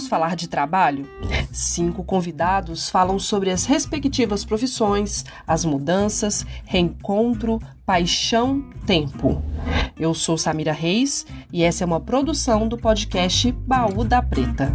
Vamos falar de trabalho? Cinco convidados falam sobre as respectivas profissões, as mudanças, reencontro, paixão, tempo. Eu sou Samira Reis e essa é uma produção do podcast Baú da Preta.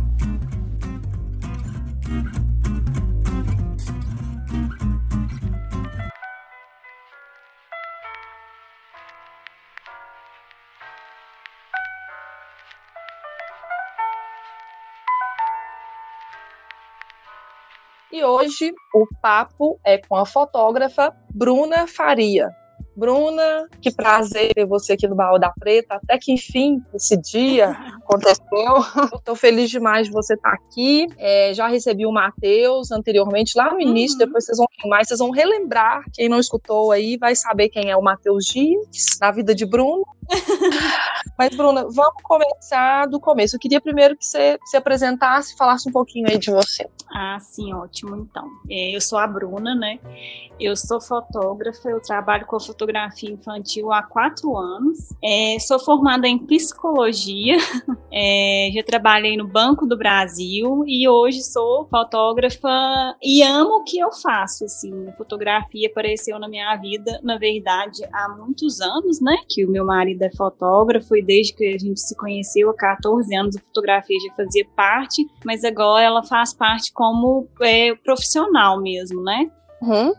E hoje o papo é com a fotógrafa Bruna Faria. Bruna, que prazer ter você aqui no Baú da Preta. Até que enfim esse dia aconteceu. Estou feliz demais de você estar tá aqui. É, já recebi o Matheus anteriormente, lá no início, uhum. depois vocês vão mais, vocês vão relembrar. Quem não escutou aí vai saber quem é o Matheus Dias, na vida de Bruno. Mas, Bruna, vamos começar do começo. Eu queria primeiro que você se apresentasse, falasse um pouquinho aí de você. Ah, sim, ótimo. Então, é, eu sou a Bruna, né? Eu sou fotógrafa, eu trabalho com fotografia infantil há quatro anos. É, sou formada em psicologia, é, já trabalhei no Banco do Brasil e hoje sou fotógrafa e amo o que eu faço. Assim, a fotografia apareceu na minha vida, na verdade, há muitos anos, né? Que o meu marido é fotógrafo e desde que a gente se conheceu há 14 anos a fotografia já fazia parte, mas agora ela faz parte como é, profissional mesmo, né? Uhum.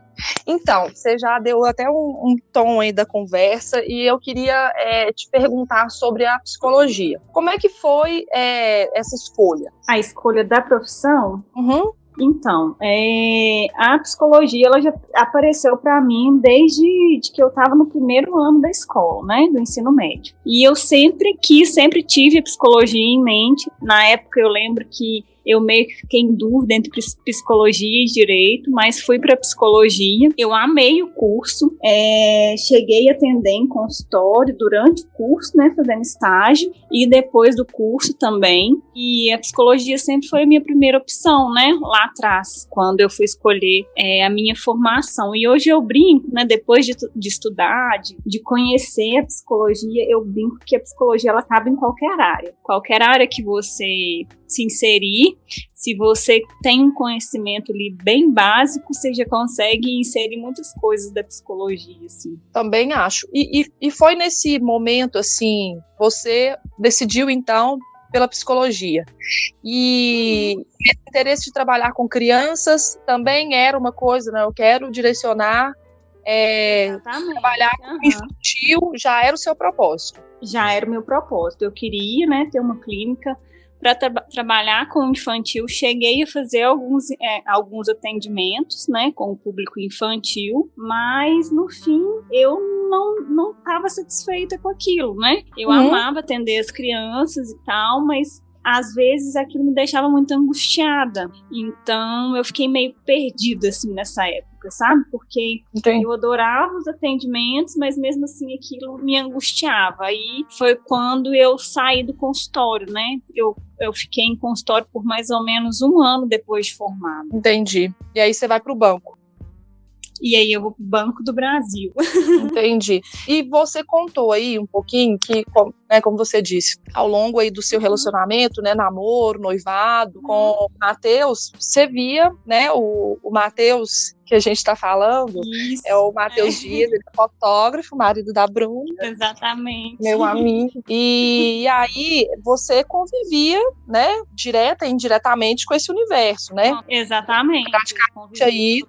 Então, você já deu até um, um, tom aí da conversa e eu queria é, te perguntar sobre a psicologia. Como é que foi é, essa escolha? A escolha da profissão? Uhum. Então, é, a psicologia ela já apareceu para mim desde que eu estava no primeiro ano da escola, né, do ensino médio. E eu sempre quis, sempre tive a psicologia em mente. Na época eu lembro que eu meio que fiquei em dúvida entre psicologia e direito, mas fui para psicologia. Eu amei o curso, é, cheguei a atender em consultório durante o curso, né, fazendo estágio, e depois do curso também. E a psicologia sempre foi a minha primeira opção, né, lá atrás, quando eu fui escolher é, a minha formação. E hoje eu brinco, né, depois de, de estudar, de, de conhecer a psicologia, eu brinco que a psicologia ela cabe em qualquer área. Qualquer área que você se inserir. Se você tem um conhecimento ali bem básico, você já consegue inserir muitas coisas da psicologia, assim. Também acho. E, e, e foi nesse momento, assim, você decidiu, então, pela psicologia. E esse interesse de trabalhar com crianças também era uma coisa, né? Eu quero direcionar, é, trabalhar uhum. com infantil, já era o seu propósito. Já era o meu propósito. Eu queria, né, ter uma clínica para tra trabalhar com infantil, cheguei a fazer alguns, é, alguns atendimentos, né, com o público infantil, mas no fim eu não não estava satisfeita com aquilo, né? Eu uhum. amava atender as crianças e tal, mas às vezes aquilo me deixava muito angustiada. Então eu fiquei meio perdida assim nessa época, sabe? Porque Entendi. eu adorava os atendimentos, mas mesmo assim aquilo me angustiava. Aí foi quando eu saí do consultório, né? Eu eu fiquei em consultório por mais ou menos um ano depois de formada. Entendi. E aí você vai para o banco? E aí eu vou pro Banco do Brasil. Entendi. E você contou aí um pouquinho que, né, como você disse, ao longo aí do seu uhum. relacionamento, né, namoro, noivado, com o Matheus, você via, né, o, o Matheus que a gente está falando Isso, é o Matheus é. Dias, ele é fotógrafo, marido da Bruna. Exatamente. Meu amigo. E, e, aí você convivia, né, direta e indiretamente com esse universo, né? Exatamente. Praticamente aí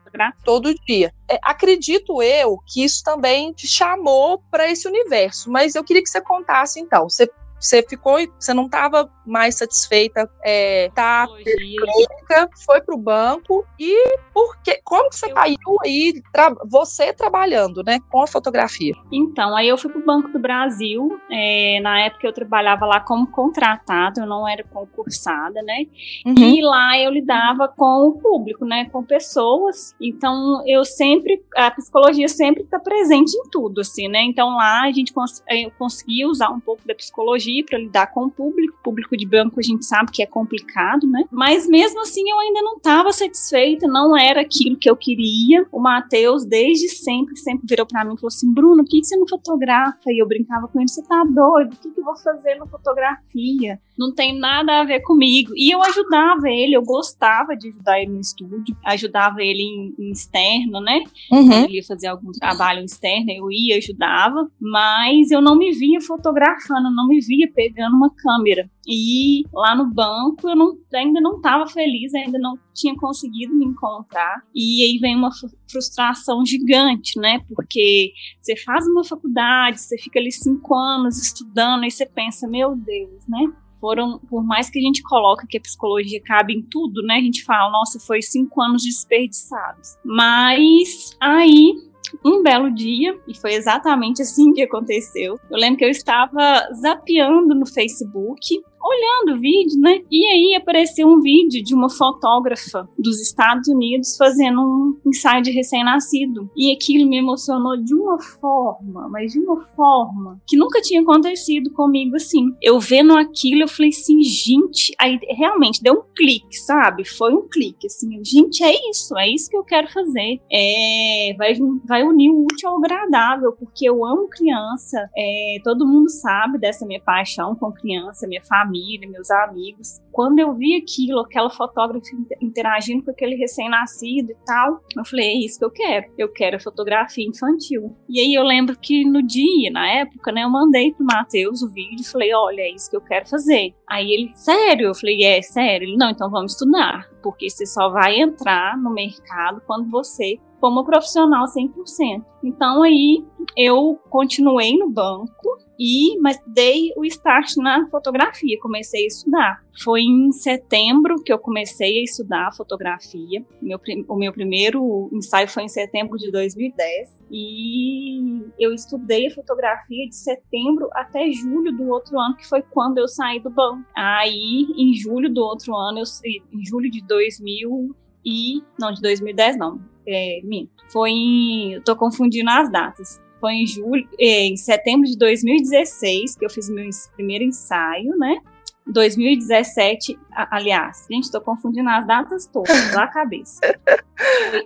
todo dia. É, acredito eu que isso também te chamou para esse universo, mas eu queria que você contasse então. Você você ficou, você não estava mais satisfeita, é, tá clínica, foi para o banco e por que, como que você caiu aí, tra, você trabalhando, né, com a fotografia? Então, aí eu fui para o Banco do Brasil, é, na época eu trabalhava lá como contratada, eu não era concursada, né, uhum. e lá eu lidava com o público, né, com pessoas, então eu sempre, a psicologia sempre está presente em tudo, assim, né, então lá a gente cons eu conseguia usar um pouco da psicologia psicologia para lidar com o público. O público de banco a gente sabe que é complicado, né? Mas mesmo assim eu ainda não estava satisfeita, não era aquilo que eu queria. O Matheus, desde sempre, sempre virou para mim e falou assim: Bruno, por que você não fotografa? E eu brincava com ele: você tá doido? O que, que eu vou fazer na fotografia? Não tem nada a ver comigo. E eu ajudava ele, eu gostava de ajudar ele no estúdio, ajudava ele em, em externo, né? Uhum. Ele ia fazer algum trabalho externo, eu ia, ajudava, mas eu não me via fotografando, não me via pegando uma câmera. E lá no banco eu não, ainda não estava feliz, ainda não tinha conseguido me encontrar. E aí vem uma frustração gigante, né? Porque você faz uma faculdade, você fica ali cinco anos estudando, e você pensa, meu Deus, né? foram, por mais que a gente coloque que a psicologia cabe em tudo, né? A gente fala, nossa, foi cinco anos desperdiçados. Mas aí um belo dia, e foi exatamente assim que aconteceu. Eu lembro que eu estava zapeando no Facebook olhando o vídeo, né? E aí apareceu um vídeo de uma fotógrafa dos Estados Unidos fazendo um ensaio de recém-nascido. E aquilo me emocionou de uma forma, mas de uma forma que nunca tinha acontecido comigo assim. Eu vendo aquilo, eu falei assim, gente, aí realmente deu um clique, sabe? Foi um clique, assim, gente, é isso, é isso que eu quero fazer. É, vai, vai unir o útil ao agradável, porque eu amo criança, é, todo mundo sabe dessa minha paixão com criança, minha família família, meus amigos. Quando eu vi aquilo, aquela fotógrafa interagindo com aquele recém-nascido e tal, eu falei, é isso que eu quero. Eu quero fotografia infantil. E aí eu lembro que no dia, na época, né, eu mandei pro Matheus o vídeo e falei, olha, é isso que eu quero fazer. Aí ele, sério? Eu falei, é, sério? Ele, não, então vamos estudar, porque você só vai entrar no mercado quando você for uma profissional 100%. Então aí eu continuei no banco e mas dei o start na fotografia, comecei a estudar. Foi em setembro que eu comecei a estudar fotografia. Meu, o meu primeiro ensaio foi em setembro de 2010 e eu estudei fotografia de setembro até julho do outro ano, que foi quando eu saí do banco. Aí, em julho do outro ano, eu, em julho de 2000 e não de 2010 não, é, minto. Foi em, eu tô confundindo as datas. Foi em julho, é, em setembro de 2016 que eu fiz meu primeiro ensaio, né? 2017, aliás, gente, estou confundindo as datas todas, a cabeça.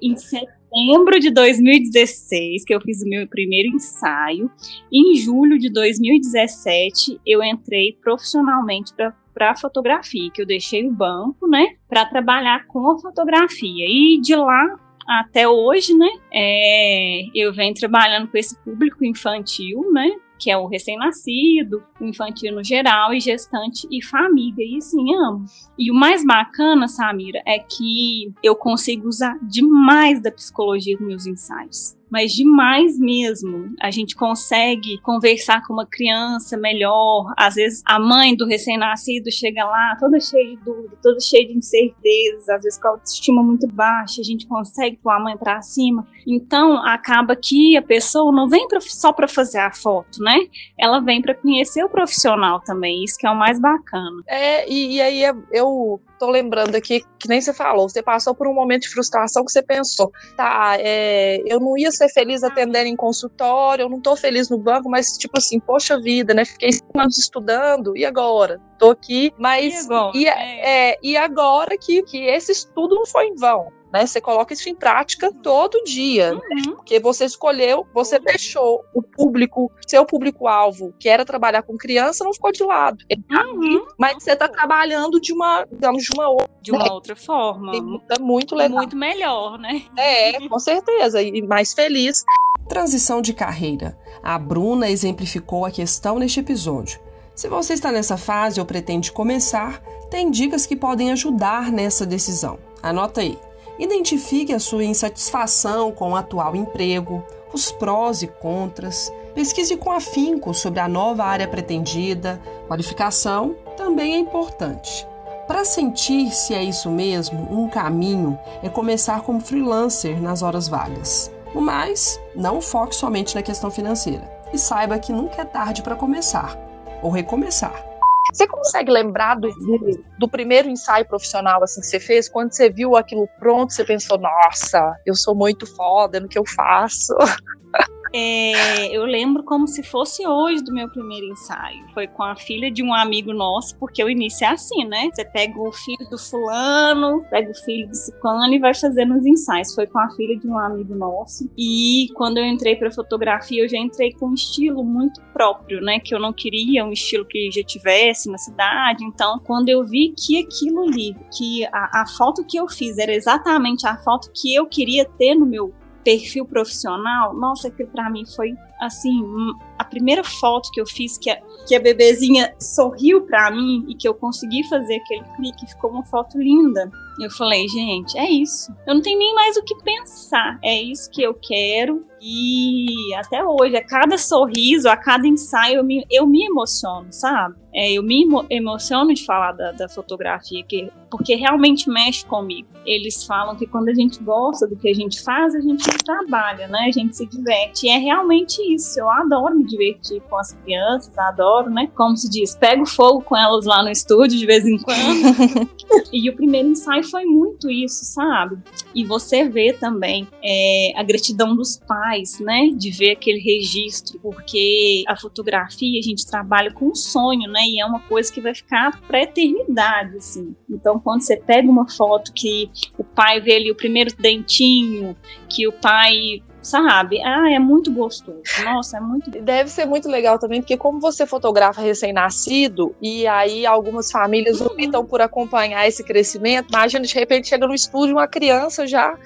Em setembro de 2016 que eu fiz o meu primeiro ensaio. Em julho de 2017, eu entrei profissionalmente para para fotografia, que eu deixei o banco, né, para trabalhar com a fotografia. E de lá até hoje, né, é, eu venho trabalhando com esse público infantil, né, que é o recém-nascido, o infantil no geral, e gestante e família. E sim, amo. E o mais bacana, Samira, é que eu consigo usar demais da psicologia nos meus ensaios mas demais mesmo. A gente consegue conversar com uma criança melhor. Às vezes a mãe do recém-nascido chega lá toda cheia de dúvida, toda cheia de incertezas, às vezes com a autoestima muito baixa, a gente consegue pôr a mãe para cima. Então acaba que a pessoa não vem pra, só para fazer a foto, né? Ela vem para conhecer o profissional também, isso que é o mais bacana. É, e, e aí eu tô lembrando aqui, que nem você falou, você passou por um momento de frustração que você pensou, tá, é, eu não ia ser feliz atendendo em consultório, eu não tô feliz no banco, mas tipo assim, poxa vida, né? Fiquei cinco anos estudando, e agora? Tô aqui, mas. E, é, é, e agora que, que esse estudo não foi em vão? Né? Você coloca isso em prática todo dia, né? uhum. né? porque você escolheu, você uhum. deixou o público, seu público-alvo, que era trabalhar com criança, não ficou de lado. Tá uhum. mas você está trabalhando de uma, digamos, de uma outra, de uma né? outra forma. É muito legal. Muito melhor, né? É, com certeza, e mais feliz. Transição de carreira. A Bruna exemplificou a questão neste episódio. Se você está nessa fase ou pretende começar, tem dicas que podem ajudar nessa decisão. Anota aí. Identifique a sua insatisfação com o atual emprego, os prós e contras. Pesquise com afinco sobre a nova área pretendida. Qualificação também é importante. Para sentir se é isso mesmo, um caminho é começar como freelancer nas horas vagas. No mais, não foque somente na questão financeira e saiba que nunca é tarde para começar ou recomeçar. Você consegue lembrar do, do, primeiro ensaio profissional assim que você fez? Quando você viu aquilo pronto, você pensou, nossa, eu sou muito foda no que eu faço. É, eu lembro como se fosse hoje do meu primeiro ensaio. Foi com a filha de um amigo nosso, porque o início é assim, né? Você pega o filho do fulano, pega o filho do ciclano e vai fazendo os ensaios. Foi com a filha de um amigo nosso. E quando eu entrei para fotografia, eu já entrei com um estilo muito próprio, né? Que eu não queria um estilo que já tivesse na cidade. Então, quando eu vi que aquilo ali, que a, a foto que eu fiz era exatamente a foto que eu queria ter no meu perfil profissional, nossa, aquilo para mim foi assim, a primeira foto que eu fiz que a, que a bebezinha sorriu para mim e que eu consegui fazer aquele clique, ficou uma foto linda. Eu falei, gente, é isso. Eu não tenho nem mais o que pensar. É isso que eu quero. E até hoje, a cada sorriso, a cada ensaio, eu me, eu me emociono, sabe? É, eu me emociono de falar da, da fotografia, que, porque realmente mexe comigo. Eles falam que quando a gente gosta do que a gente faz, a gente trabalha, né? A gente se diverte. E é realmente isso. Eu adoro me divertir com as crianças, adoro, né? Como se diz, pego fogo com elas lá no estúdio de vez em quando. e o primeiro ensaio foi muito isso, sabe? E você vê também é, a gratidão dos pais, né? De ver aquele registro, porque a fotografia a gente trabalha com um sonho, né? E é uma coisa que vai ficar para eternidade, assim. Então, quando você pega uma foto que o pai vê ali o primeiro dentinho, que o pai sabe? Ah, é muito gostoso. Nossa, é muito. Deve ser muito legal também, porque como você fotografa recém-nascido e aí algumas famílias uhum. optam por acompanhar esse crescimento, imagina de repente chega no estúdio uma criança já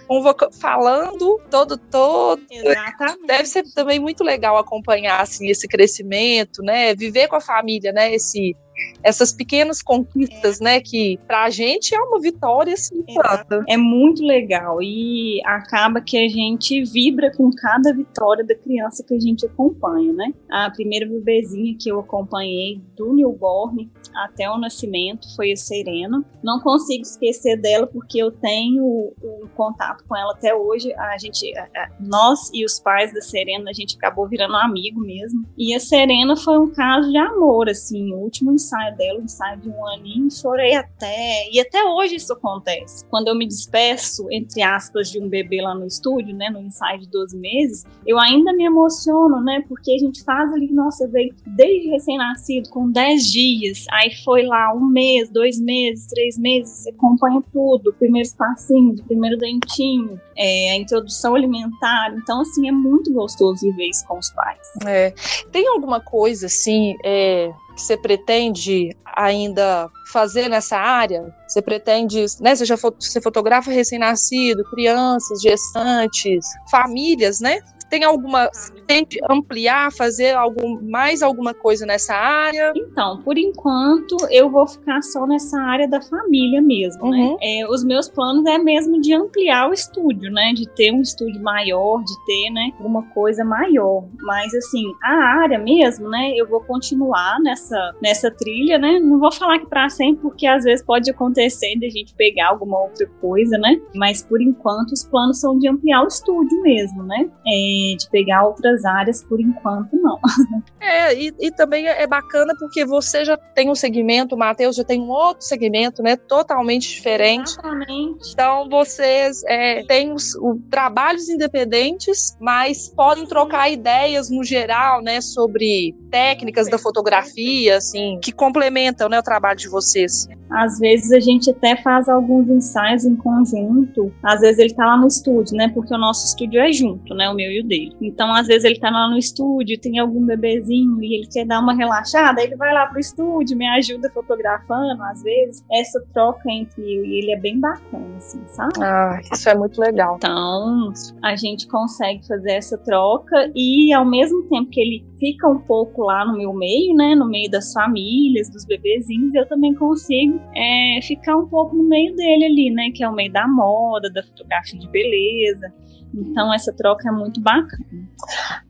falando todo todo. Exatamente. Deve ser também muito legal acompanhar assim esse crescimento, né? Viver com a família, né? Esse essas pequenas conquistas, é. né, que pra gente é uma vitória assim, é, é muito legal e acaba que a gente vibra com cada vitória da criança que a gente acompanha, né? A primeira bebezinha que eu acompanhei do newborn até o nascimento foi a Serena. Não consigo esquecer dela porque eu tenho um contato com ela até hoje. A gente, nós e os pais da Serena, a gente acabou virando amigo mesmo. E a Serena foi um caso de amor, assim, o último ensaio dela, um ensaio de um aninho, chorei até. E até hoje isso acontece. Quando eu me despeço, entre aspas, de um bebê lá no estúdio, né, no ensaio de 12 meses, eu ainda me emociono, né, porque a gente faz ali, nossa, veio desde recém-nascido, com 10 dias, aí foi lá um mês, dois meses, três meses, você acompanha tudo, primeiro passinhos, primeiro dentinho, é, a introdução alimentar. Então, assim, é muito gostoso viver isso com os pais. É. Tem alguma coisa, assim, é, que você pretende ainda fazer nessa área? Você pretende, né? Você já você fotografa recém-nascido, crianças, gestantes, famílias, né? Tem alguma pretende ampliar, fazer algum, mais alguma coisa nessa área? Então, por enquanto, eu vou ficar só nessa área da família mesmo, né? uhum. né? É, os meus planos é mesmo de ampliar o estúdio, né? De ter um estúdio maior, de ter, né, alguma coisa maior. Mas, assim, a área mesmo, né? Eu vou continuar nessa, nessa trilha, né? Não vou falar que para sempre, porque às vezes pode acontecer de a gente pegar alguma outra coisa, né? Mas, por enquanto, os planos são de ampliar o estúdio mesmo, né? É, de pegar outras outras áreas, por enquanto, não. É, e, e também é bacana porque você já tem um segmento, o Matheus já tem um outro segmento, né? Totalmente diferente. Exatamente. Então, vocês é, têm os, o, trabalhos independentes, mas podem trocar ideias no geral, né? Sobre técnicas da fotografia, assim, que complementam né, o trabalho de vocês. Às vezes a gente até faz alguns ensaios em conjunto. Às vezes ele tá lá no estúdio, né? Porque o nosso estúdio é junto, né? O meu e o dele. Então, às vezes ele tá lá no estúdio, tem algum bebezinho e ele quer dar uma relaxada, ele vai lá pro estúdio, me ajuda fotografando, às vezes. Essa troca entre eu e ele é bem bacana, assim, sabe? Ah, isso é muito legal. Então, a gente consegue fazer essa troca e ao mesmo tempo que ele fica um pouco lá no meu meio, né? No meio das famílias, dos bebezinhos, eu também consigo é, ficar um pouco no meio dele ali, né? Que é o meio da moda, da fotografia de beleza. Então essa troca é muito bacana.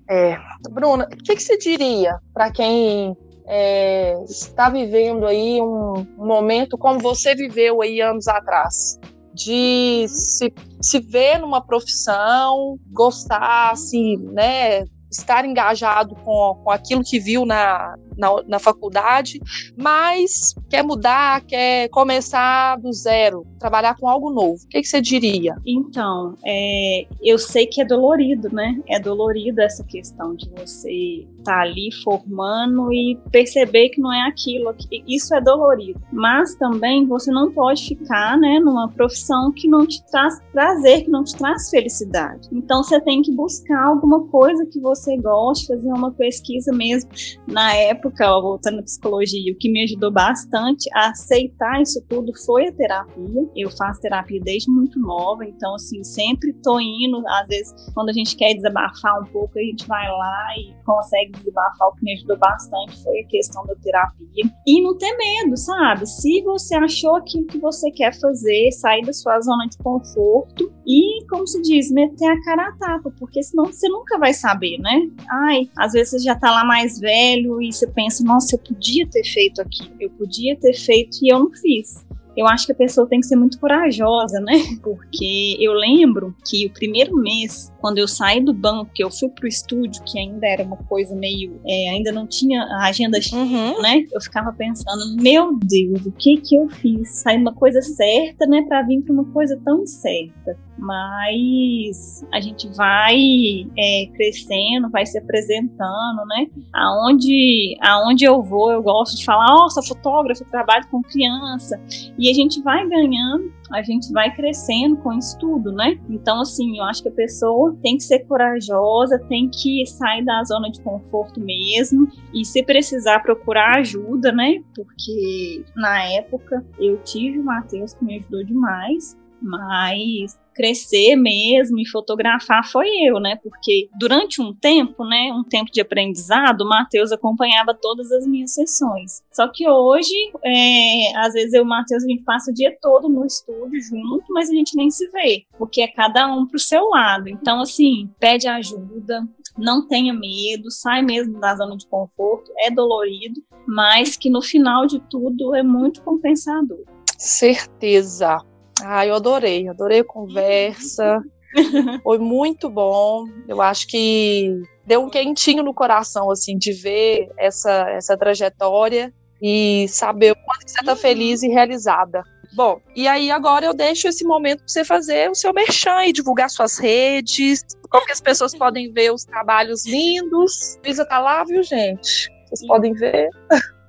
É, Bruna, o que, que você diria para quem é, está vivendo aí um, momento como você viveu aí anos atrás? de se, se ver numa profissão, gostar, assim, né, estar engajado com, com aquilo que viu na, na, na faculdade, mas quer mudar, quer começar do zero, trabalhar com algo novo, o que, que você diria? Então, é, eu sei que é dolorido, né? É dolorido essa questão de você estar tá ali formando e perceber que não é aquilo. Isso é dolorido. Mas também você não pode ficar, né, numa profissão que não te traz prazer, que não te traz felicidade. Então você tem que buscar alguma coisa que você goste, fazer uma pesquisa mesmo. Na época, ó, voltando à psicologia, o que me ajudou bastante a aceitar isso tudo foi a terapia. Eu faço terapia desde muito nova, então assim, sempre tô indo, às vezes quando a gente quer desabafar um pouco, a gente vai lá e consegue desabafar. O que me ajudou bastante foi a questão da terapia. E não ter medo, sabe? Se você achou aquilo que você quer fazer, sair da sua zona de conforto e, como se diz, meter a cara a tapa, porque senão você nunca vai saber, né? Ai, às vezes você já tá lá mais velho e você pensa, nossa, eu podia ter feito aquilo, eu podia ter feito e eu não fiz eu acho que a pessoa tem que ser muito corajosa, né? Porque eu lembro que o primeiro mês, quando eu saí do banco, que eu fui pro estúdio, que ainda era uma coisa meio. É, ainda não tinha a agenda uhum. né? Eu ficava pensando, meu Deus, o que que eu fiz? Sair uma coisa certa, né? Pra vir pra uma coisa tão incerta mas a gente vai é, crescendo, vai se apresentando, né? Aonde, aonde eu vou, eu gosto de falar, nossa, fotógrafo, trabalho com criança, e a gente vai ganhando, a gente vai crescendo com isso tudo, né? Então, assim, eu acho que a pessoa tem que ser corajosa, tem que sair da zona de conforto mesmo, e se precisar procurar ajuda, né? Porque na época eu tive o Matheus que me ajudou demais, mas crescer mesmo e fotografar foi eu, né? Porque durante um tempo, né, um tempo de aprendizado, o Matheus acompanhava todas as minhas sessões. Só que hoje, é, às vezes eu e o Matheus a gente passa o dia todo no estúdio junto, mas a gente nem se vê, porque é cada um pro seu lado. Então, assim, pede ajuda, não tenha medo, sai mesmo da zona de conforto, é dolorido, mas que no final de tudo é muito compensador. Certeza. Ah, eu adorei, adorei a conversa. Foi muito bom. Eu acho que deu um quentinho no coração, assim, de ver essa, essa trajetória e saber o quanto você está feliz e realizada. Bom, e aí agora eu deixo esse momento para você fazer o seu merchan e divulgar suas redes, como que as pessoas podem ver os trabalhos lindos. Luísa tá lá, viu, gente? Vocês podem ver.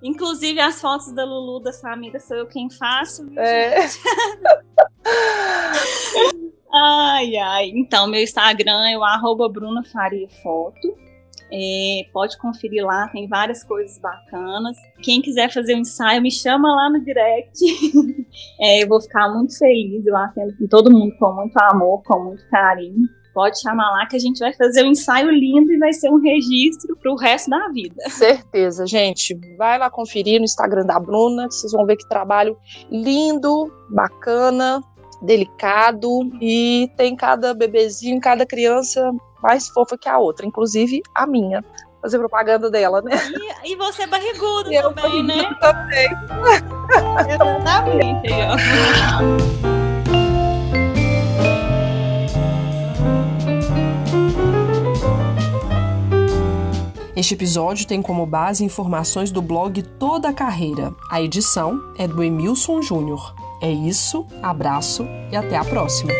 Inclusive as fotos da Lulu, da Samira, sou eu quem faço. É. ai, ai. Então, meu Instagram é o arroba Bruna Faria Foto. É, pode conferir lá, tem várias coisas bacanas. Quem quiser fazer um ensaio, me chama lá no direct. é, eu vou ficar muito feliz. Eu atendo todo mundo com muito amor, com muito carinho pode chamar lá que a gente vai fazer um ensaio lindo e vai ser um registro para o resto da vida. Certeza, gente. Vai lá conferir no Instagram da Bruna, que vocês vão ver que trabalho lindo, bacana, delicado e tem cada bebezinho, cada criança mais fofa que a outra, inclusive a minha. Fazer propaganda dela, né? E, e você é barrigudo e também, né? Também. Exatamente. Este episódio tem como base informações do blog Toda a Carreira. A edição é do Emilson Júnior. É isso, abraço e até a próxima.